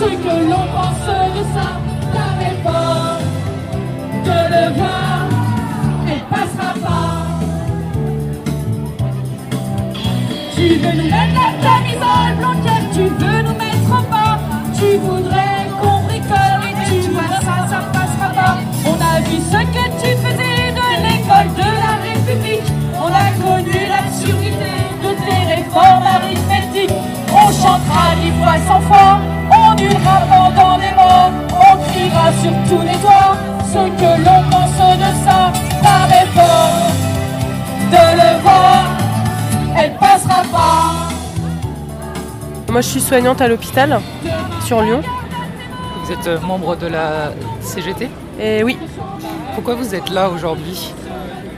ce que l'on pense de ça, la réforme de le voir, elle passera pas. Tu veux nous mettre la camisole blanquette, tu veux nous mettre au pas, tu voudrais qu'on bricole et tu vois ça, ça passera pas. On a vu ce que tu faisais de l'école de la République, on a connu l'absurdité de tes réformes arithmétiques. On chantera dix Moi, je suis soignante à l'hôpital sur Lyon. Vous êtes euh, membre de la CGT Et oui, Pourquoi vous êtes là aujourd'hui?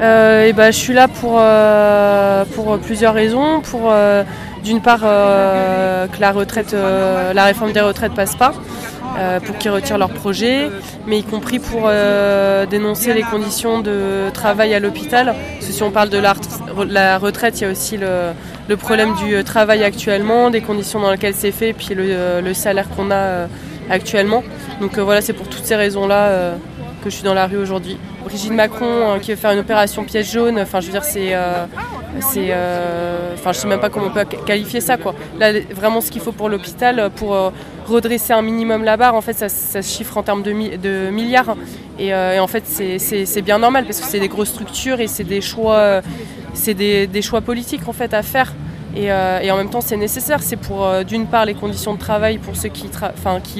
Euh, et ben, je suis là pour, euh, pour plusieurs raisons. Pour euh, d'une part que la retraite, la réforme des retraites passe pas, pour qu'ils retirent leur projet, mais y compris pour dénoncer les conditions de travail à l'hôpital. Parce que si on parle de la retraite, il y a aussi le, le problème du euh, travail actuellement, des conditions dans lesquelles c'est fait, puis le, euh, salaire qu'on a euh, actuellement. Donc voilà, c'est pour toutes ces raisons-là que je suis dans la rue aujourd'hui. Brigitte Macron qui veut faire une opération pièce jaune, enfin je veux dire c'est, c'est, enfin je sais même pas comment on peut qualifier ça quoi. Là vraiment ce qu'il faut pour l'hôpital pour redresser un minimum la barre, en fait ça, se chiffre en termes de, mi- de milliards et, en fait c'est, bien normal parce que c'est des grosses structures et c'est des choix, c'est des, choix politiques en fait à faire. Et, euh, en même temps, c'est nécessaire. C'est pour, euh, d'une part, les conditions de travail pour ceux qui,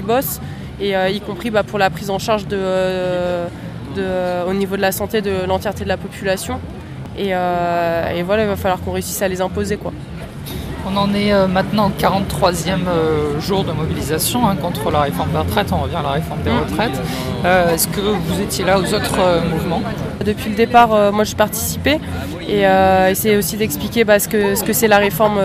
bossent, et euh, y compris bah, pour la prise en charge au niveau de la santé de l'entièreté de la population. Et, et voilà, il va falloir qu'on réussisse à les imposer. Quoi. On en est euh, maintenant au 43e euh, jour de mobilisation hein, contre la réforme des retraites. On revient à la réforme des retraites. Euh, Est-ce que vous étiez là aux autres mouvements? Depuis le départ, moi, je participais et essayer aussi d'expliquer bah, ce que ce que c'est la réforme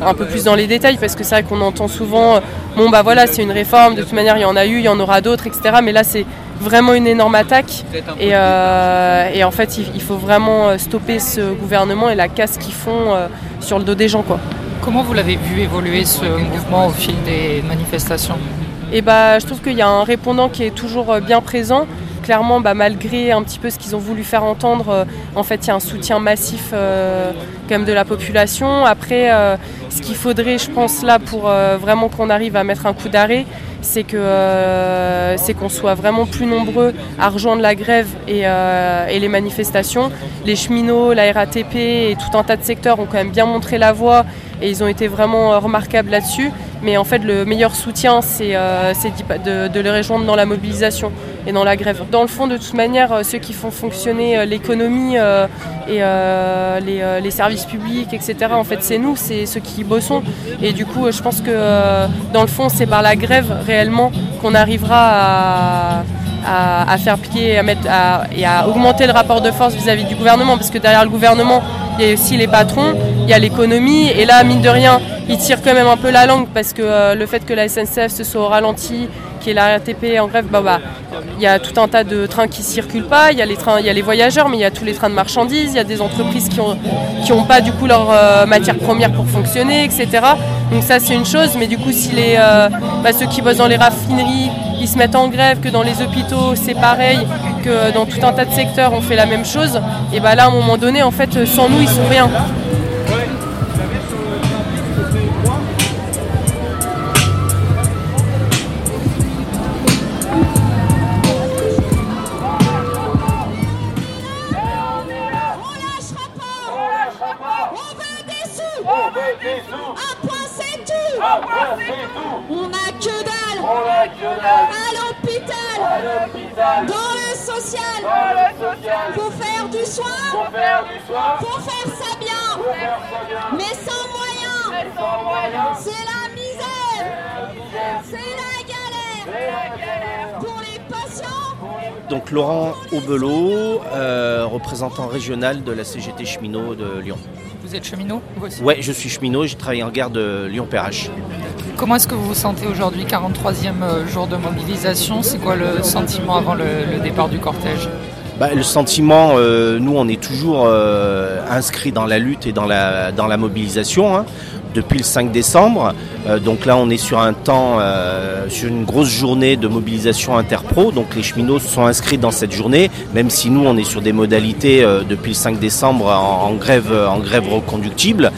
un peu plus dans les détails, parce que c'est vrai qu'on entend souvent, bon bah voilà, c'est une réforme, de toute manière, il y en a eu, il y en aura d'autres, etc. Mais là, c'est vraiment une énorme attaque et, en fait, il, faut vraiment stopper ce gouvernement et la casse qu'ils font sur le dos des gens, quoi. Comment vous l'avez vu évoluer ce mouvement au fil des manifestations Et bah, je trouve qu'il y a un répondant qui est toujours euh, bien présent. Clairement, bah, malgré un petit peu ce qu'ils ont voulu faire entendre, euh, en fait, il y a un soutien massif euh, de la population. Après, ce qu'il faudrait, je pense, là, pour vraiment qu'on arrive à mettre un coup d'arrêt, c'est que euh, c'est qu'on soit vraiment plus nombreux à rejoindre la grève et, euh, les manifestations. Les cheminots, la RATP et tout un tas de secteurs ont quand même bien montré la voie et ils ont été vraiment euh, remarquables là-dessus. Mais en fait, le meilleur soutien, c'est euh, de, les rejoindre dans la mobilisation et dans la grève. Dans le fond, de toute manière, euh, ceux qui font fonctionner euh, l'économie et les, services publics, etc., en fait, c'est nous, c'est ceux qui bossons. Et du coup, je pense que dans le fond, c'est par la grève réellement qu'on arrivera à, faire mettre, à- et à augmenter le rapport de force vis-à-vis du gouvernement. Parce que derrière le gouvernement, il y a aussi les patrons, il y a l'économie. Et là, mine de rien, ils tirent quand même un peu la langue parce que euh, le fait que la SNCF se soit au ralenti, qu'il y ait la RATP en grève, bah, bah, il y a tout un tas de trains qui circulent pas, il y a les trains, il y a les voyageurs, mais il y a tous les trains de marchandises, il y a des entreprises qui ont qui ont pas du coup leur euh, matière première pour fonctionner, etc. Donc ça c'est une chose, mais du coup si les euh, bah, ceux qui bossent dans les raffineries, ils se mettent en grève, que dans les hôpitaux c'est pareil, que dans tout un tas de secteurs on fait la même chose, et bah là à un moment donné en fait sans nous ils sont rien. Donc Laurent Aubelot, euh, représentant régional de la CGT cheminot de Lyon. Vous êtes cheminot vous aussi Ouais, je suis cheminot, j'ai travaillé en gare de Lyon-Perrache. Comment est-ce que vous vous sentez aujourd'hui, 43e euh, jour de mobilisation? C'est quoi le sentiment avant le, le départ du cortège? Bah, le sentiment, euh, nous on est toujours euh, inscrits dans la lutte et dans la, dans la mobilisation. hein. Depuis le 5 décembre. donc là, on est sur un temps, sur une grosse journée de mobilisation interpro. Donc les cheminots sont inscrits dans cette journée, même si nous, on est sur des modalités depuis le 5 décembre en, grève, en grève reconductible.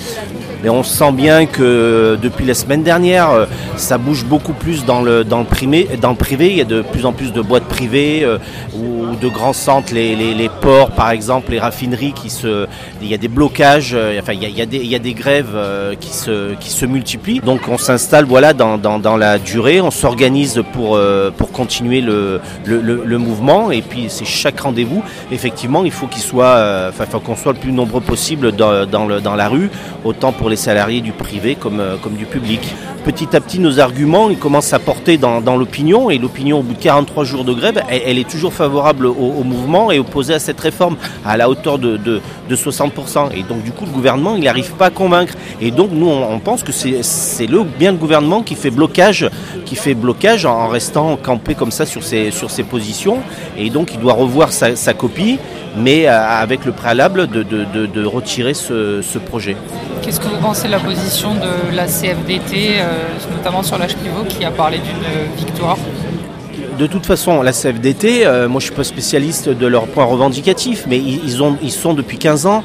Mais on sent bien que depuis la semaine dernière, euh, ça bouge beaucoup plus dans le, dans le, privé, dans le privé. Il y a de plus en plus de boîtes privées euh, ou de grands centres, les, ports par exemple, les raffineries qui se. Il y a des blocages, euh, enfin il y a, des, il y a des grèves qui se, qui se multiplient. Donc on s'installe voilà, dans, dans, la durée, on s'organise pour, pour continuer le, le, mouvement et puis c'est chaque rendez-vous. Effectivement, il faut qu'il soit, enfin qu'on soit le plus nombreux possible dans, dans, le, dans la rue, autant les salariés du privé comme, euh, comme du public. Petit à petit, nos arguments ils commencent à porter dans, l'opinion et l'opinion, au bout de 43 jours de grève, elle, est toujours favorable au, mouvement et opposée à cette réforme à la hauteur de, de, 60%. Et donc, du coup, le gouvernement, il n'arrive pas à convaincre. Et donc, nous, on, pense que c'est le, bien le gouvernement qui fait blocage, qui fait blocage en restant campé comme ça sur ses, sur positions. Et donc, il doit revoir sa, copie mais euh, avec le préalable de, retirer ce, projet. Qu'est-ce que pensez de la position de la CFDT, euh, notamment sur l'âge pivot, qui a parlé d'une victoire de toute façon, la CFDT, euh, moi je suis pas spécialiste de leurs points revendicatifs, mais ils, ont, ils sont depuis 15 ans,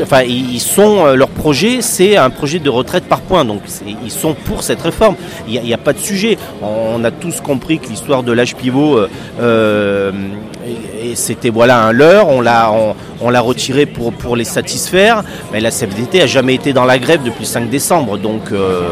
enfin ils sont, leur projet c'est un projet de retraite par points, donc ils sont pour cette réforme. Il n'y a, pas de sujet. On, a tous compris que l'histoire de l'âge pivot et c'était voilà un leurre, on l'a on, l'a retiré pour, pour les satisfaire, mais la CFDT a jamais été dans la grève depuis le 5 décembre. Donc euh,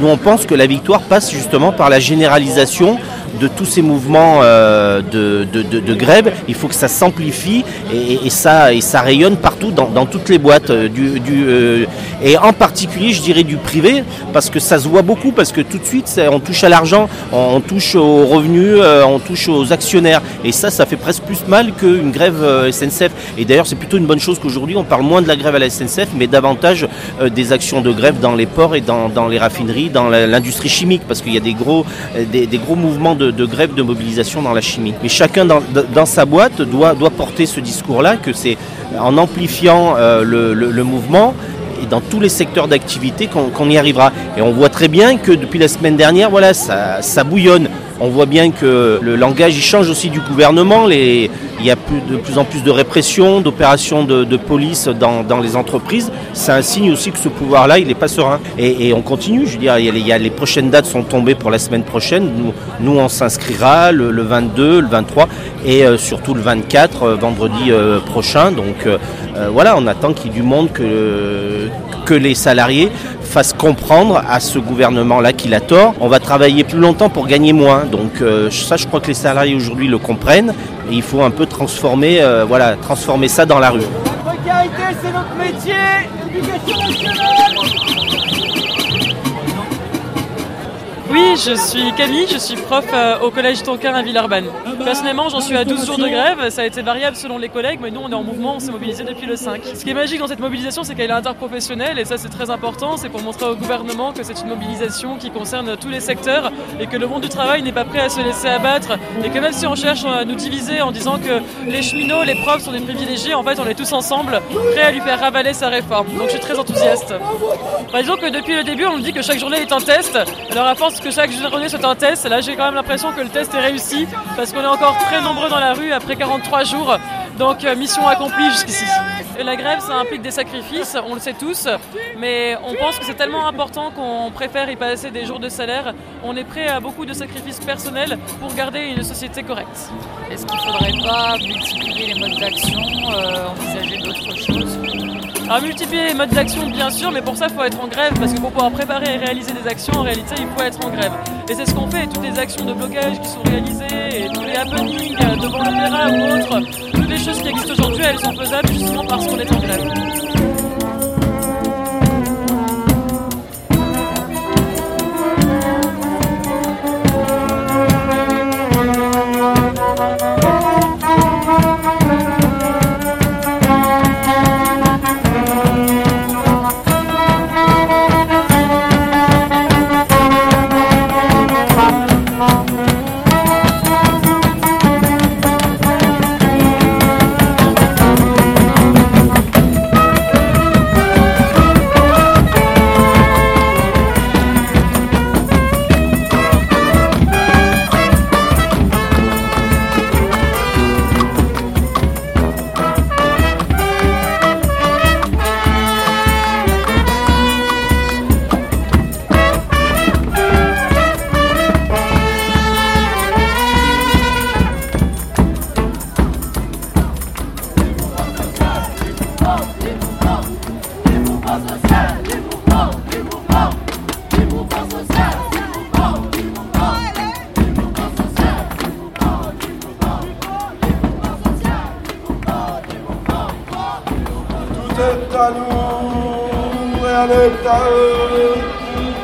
nous on pense que la victoire passe justement par la généralisation de tous ces mouvements euh, de, grève. Il faut que ça s'amplifie et, ça, et ça rayonne partout dans, toutes les boîtes. Euh, du, euh, et en particulier, je dirais du privé, parce que ça se voit beaucoup, parce que tout de suite, on touche à l'argent, on, touche aux revenus, on touche aux actionnaires. Et ça, ça fait presque plus mal qu'une grève SNCF. Et d'ailleurs, c'est plutôt une bonne chose qu'aujourd'hui, on parle moins de la grève à la SNCF, mais davantage des actions de grève dans les ports et dans, les raffineries, dans l'industrie chimique, parce qu'il y a des gros, des, des gros mouvements de grève de mobilisation dans la chimie. Mais chacun dans, sa boîte doit, doit porter ce discours-là, que c'est en amplifiant euh, le, mouvement et dans tous les secteurs d'activité qu'on y arrivera. Et on voit très bien que depuis la semaine dernière, voilà, ça, ça bouillonne. On voit bien que le langage il change aussi du gouvernement. Il y a de plus en plus de répression, d'opérations de, police dans, les entreprises. C'est un signe aussi que ce pouvoir-là, il n'est pas serein. Et, on continue, je veux dire, les prochaines dates sont tombées pour la semaine prochaine. Nous, nous on s'inscrira le, 22, le 23 et euh, surtout le 24, euh, vendredi euh, prochain. Donc voilà, on attend qu'il y du monde que les salariés fasse comprendre à ce gouvernement-là qu'il a tort. On va travailler plus longtemps pour gagner moins. Donc euh, ça, je crois que les salariés aujourd'hui le comprennent. Et il faut un peu transformer, euh, voilà, transformer ça dans la rue. c'est notre métier. Oui, je suis Camille, je suis prof euh, au collège Tonkin à Villeurbanne. Personnellement, j'en suis à 12 jours de grève, ça a été variable selon les collègues, mais nous on est en mouvement, on s'est mobilisé depuis le 5. Ce qui est magique dans cette mobilisation, c'est qu'elle est interprofessionnelle et ça c'est très important, c'est pour montrer au gouvernement que c'est une mobilisation qui concerne tous les secteurs et que le monde du travail n'est pas prêt à se laisser abattre et que même si on cherche à nous diviser en disant que les cheminots, les profs sont des privilégiés, en fait on est tous ensemble prêts à lui faire ravaler sa réforme. Donc je suis très enthousiaste. Par exemple que depuis le début on nous dit que chaque journée est un test, alors à force que chaque journée soit un test. Là, j'ai quand même l'impression que le test est réussi parce qu'on est encore très nombreux dans la rue après 43 jours. Donc, euh, mission accomplie jusqu'ici. La grève, ça implique des sacrifices, on le sait tous, mais on pense que c'est tellement important qu'on préfère y passer des jours de salaire. On est prêt à beaucoup de sacrifices personnels pour garder une société correcte. Est-ce qu'il ne faudrait pas multiplier les modes d'action, euh, envisager d'autres choses? Alors multiplier les modes d'action bien sûr, mais pour ça il faut être en grève, parce que pour pouvoir préparer et réaliser des actions, en réalité il faut être en grève. Et c'est ce qu'on fait, toutes les actions de blocage qui sont réalisées, et tous les happenings euh, devant l'opéra ou autres, toutes les choses qui existent aujourd'hui, elles sont faisables justement parce qu'on est en grève. Tout est à nous, rien n'est à eux.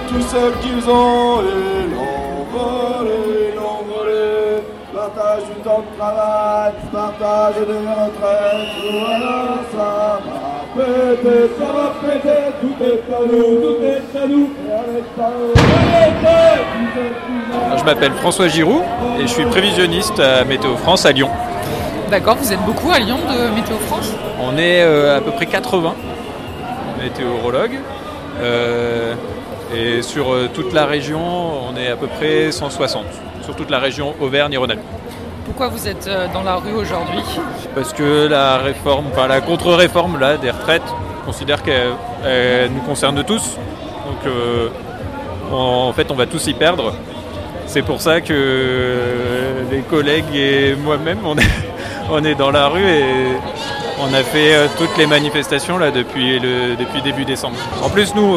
Tout ce qu'ils ont, ils l'ont volé, l'ont volé. Partage du temps de travail, partage des retraites. Voilà, ça va péter, ça va péter. Tout est à nous, tout est à nous, rien n'est à eux. Rien n'est à eux. Je m'appelle François Giroud et je suis prévisionniste à Météo France à Lyon. D'accord, vous êtes beaucoup à Lyon de Météo France? On est euh, à peu près 80 météorologues. Euh, et sur euh, toute la région, on est à peu près 160. Sur toute la région Auvergne-Rhône-Alpes. Pourquoi vous êtes euh, dans la rue aujourd'hui Parce que la réforme, enfin la contre-réforme là, des retraites, on considère qu'elle elle nous concerne tous. Donc euh, en, fait, on va tous y perdre. C'est pour ça que les collègues et moi-même, on est, on est dans la rue et on a fait euh, toutes les manifestations là depuis le depuis début décembre. En plus, nous,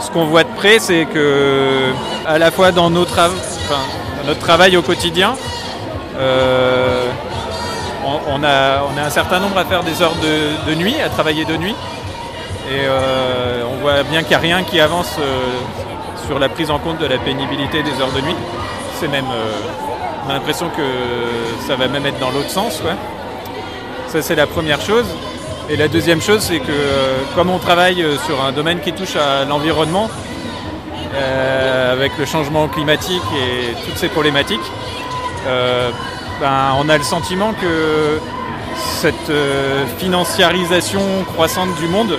ce qu'on voit de près, c'est que à la fois dans notre travail au quotidien, on, on a, un certain nombre à faire des heures de, nuit, à travailler de nuit. Et euh, on voit bien qu'il n'y a rien qui avance euh, sur la prise en compte de la pénibilité des heures de nuit. C'est même, euh, on a l'impression que ça va même être dans l'autre sens. Ça c'est la première chose. Et la deuxième chose, c'est que euh, comme on travaille euh, sur un domaine qui touche à l'environnement, euh, avec le changement climatique et toutes ces problématiques, euh, ben, on a le sentiment que cette euh, financiarisation croissante du monde,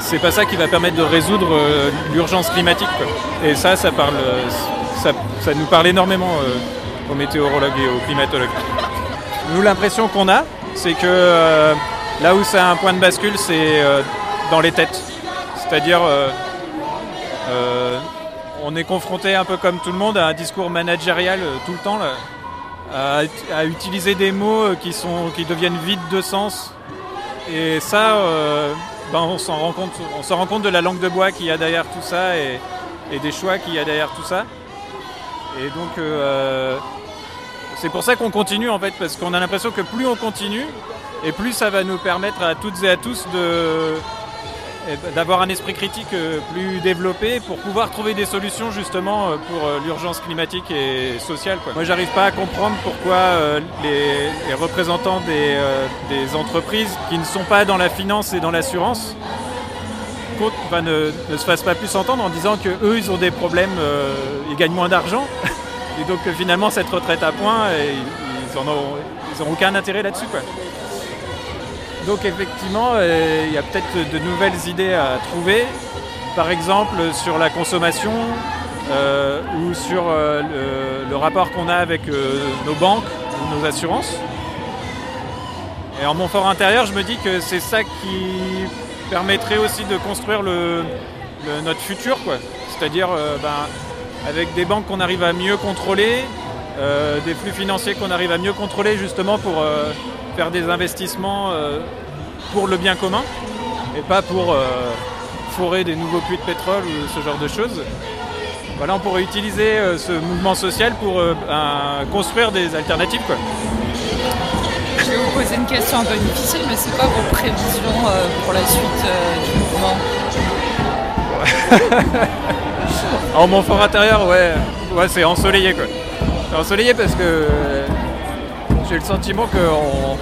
c'est pas ça qui va permettre de résoudre euh, l'urgence climatique. Et ça, ça, euh, nous parle énormément euh, aux météorologues et aux climatologues. Nous, l'impression qu'on a, c'est que euh, là où c'est un point de bascule, c'est euh, dans les têtes. C'est-à-dire, euh, euh, on est confronté un peu comme tout le monde à un discours managérial euh, tout le temps, à, ut- à utiliser des mots euh, qui, sont, qui deviennent vides de sens. Et ça, euh, ben, on s'en rend compte, de la langue de bois qu'il y a derrière tout ça et, des choix qu'il y a derrière tout ça. Et donc, c'est pour ça qu'on continue en fait, parce qu'on a l'impression que plus on continue, et plus ça va nous permettre à toutes et à tous de d'avoir un esprit critique euh, plus développé pour pouvoir trouver des solutions justement euh, pour euh, l'urgence climatique et sociale. Moi, j'arrive pas à comprendre pourquoi les, représentants des, entreprises qui ne sont pas dans la finance et dans l'assurance ne, se fassent pas plus entendre en disant que eux, ils ont des problèmes, ils gagnent moins d'argent, et donc finalement cette retraite à point, et ils, ils en ont, ils ont aucun intérêt là-dessus. Donc effectivement, euh, il y a peut-être de nouvelles idées à trouver. Par exemple, sur la consommation euh, ou sur euh, le, rapport qu'on a avec nos banques ou nos assurances. Et en mon fort intérieur, je me dis que c'est ça qui permettrait aussi de construire notre futur. quoi. C'est-à-dire ben, avec des banques qu'on arrive à mieux contrôler, des flux financiers qu'on arrive à mieux contrôler justement pour faire des investissements euh, pour le bien commun et pas pour euh, forer des nouveaux puits de pétrole ou ce genre de choses. Voilà, on pourrait utiliser euh, ce mouvement social pour construire des alternatives. Quoi. Je vais vous poser une question un peu difficile, mais c'est quoi vos prévisions pour la suite du mouvement? En mon fort intérieur, ouais, ouais c'est ensoleillé quoi. C'est ensoleillé parce que j'ai le sentiment qu'on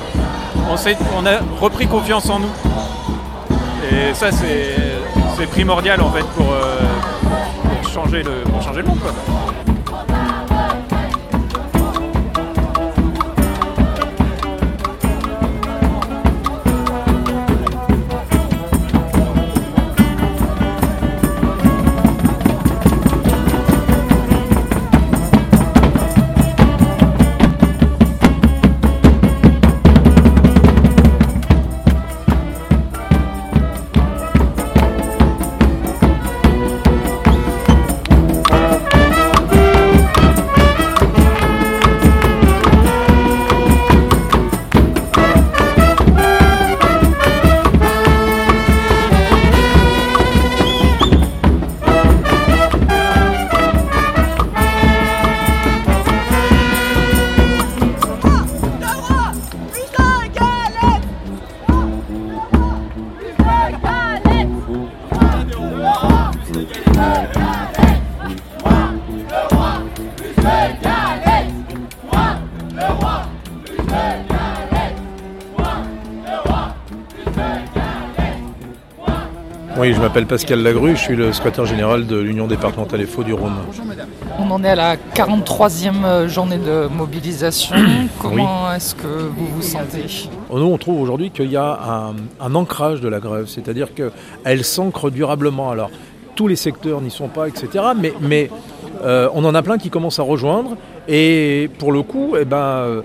on a repris confiance en nous. Et ça c'est primordial en fait pour, euh, pour changer, le, pour changer le monde. Quoi. Je m'appelle Pascal Lagru, je suis le secrétaire général de l'Union départementale FO du Rhône. On en est à la 43e journée de mobilisation. Comment est-ce que vous vous sentez? Nous, on trouve aujourd'hui qu'il y a un, un, ancrage de la grève, c'est-à-dire qu'elle s'ancre durablement. Alors, tous les secteurs n'y sont pas, etc. Mais, mais euh, on en a plein qui commencent à rejoindre. Et pour le coup, eh ben, euh,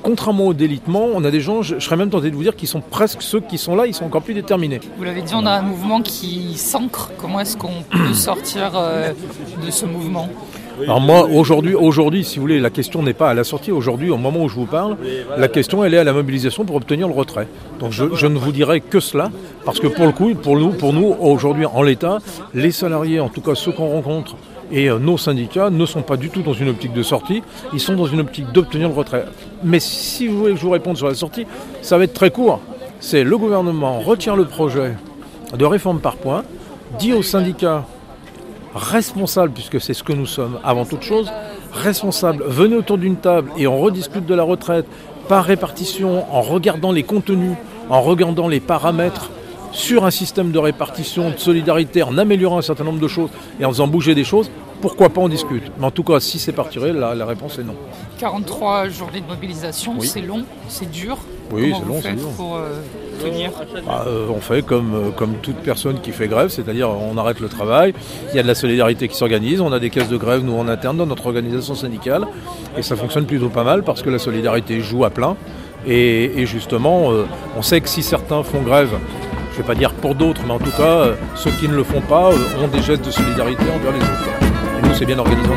contrairement au délitement, on a des gens, je, je, serais même tenté de vous dire, qui sont presque ceux qui sont là, ils sont encore plus déterminés. Vous l'avez dit, on a un mouvement qui s'ancre. Comment est-ce qu'on peut sortir euh, de ce mouvement? Alors moi, aujourd'hui, aujourd'hui, si vous voulez, la question n'est pas à la sortie. Aujourd'hui, au moment où je vous parle, la question, elle est à la mobilisation pour obtenir le retrait. Donc je, je ne vous dirai que cela, parce que pour le coup, pour nous, pour nous aujourd'hui, en l'état, les salariés, en tout cas ceux qu'on rencontre, et euh, nos syndicats ne sont pas du tout dans une optique de sortie, ils sont dans une optique d'obtenir le retrait. Mais si vous voulez que je vous réponde sur la sortie, ça va être très court. C'est le gouvernement retient le projet de réforme par points, dit aux syndicats responsables, puisque c'est ce que nous sommes avant toute chose, responsables, venez autour d'une table et on rediscute de la retraite par répartition, en regardant les contenus, en regardant les paramètres sur un système de répartition, de solidarité, en améliorant un certain nombre de choses et en faisant bouger des choses, pourquoi pas on discute Mais en tout cas, si c'est partiré, la, la, réponse est non. 43 journées de mobilisation, oui. c'est long, c'est dur. Oui, c'est long, c'est dur. Pour euh, tenir bah, euh, On fait comme, euh, comme toute personne qui fait grève, c'est-à-dire on arrête le travail, il y a de la solidarité qui s'organise, on a des caisses de grève, nous en interne, dans notre organisation syndicale, et ça fonctionne plutôt pas mal parce que la solidarité joue à plein. Et, et justement, euh, on sait que si certains font grève, je ne vais pas dire pour d'autres, mais en tout cas, ceux qui ne le font pas ont des gestes de solidarité envers les autres. Et nous, c'est bien organisé.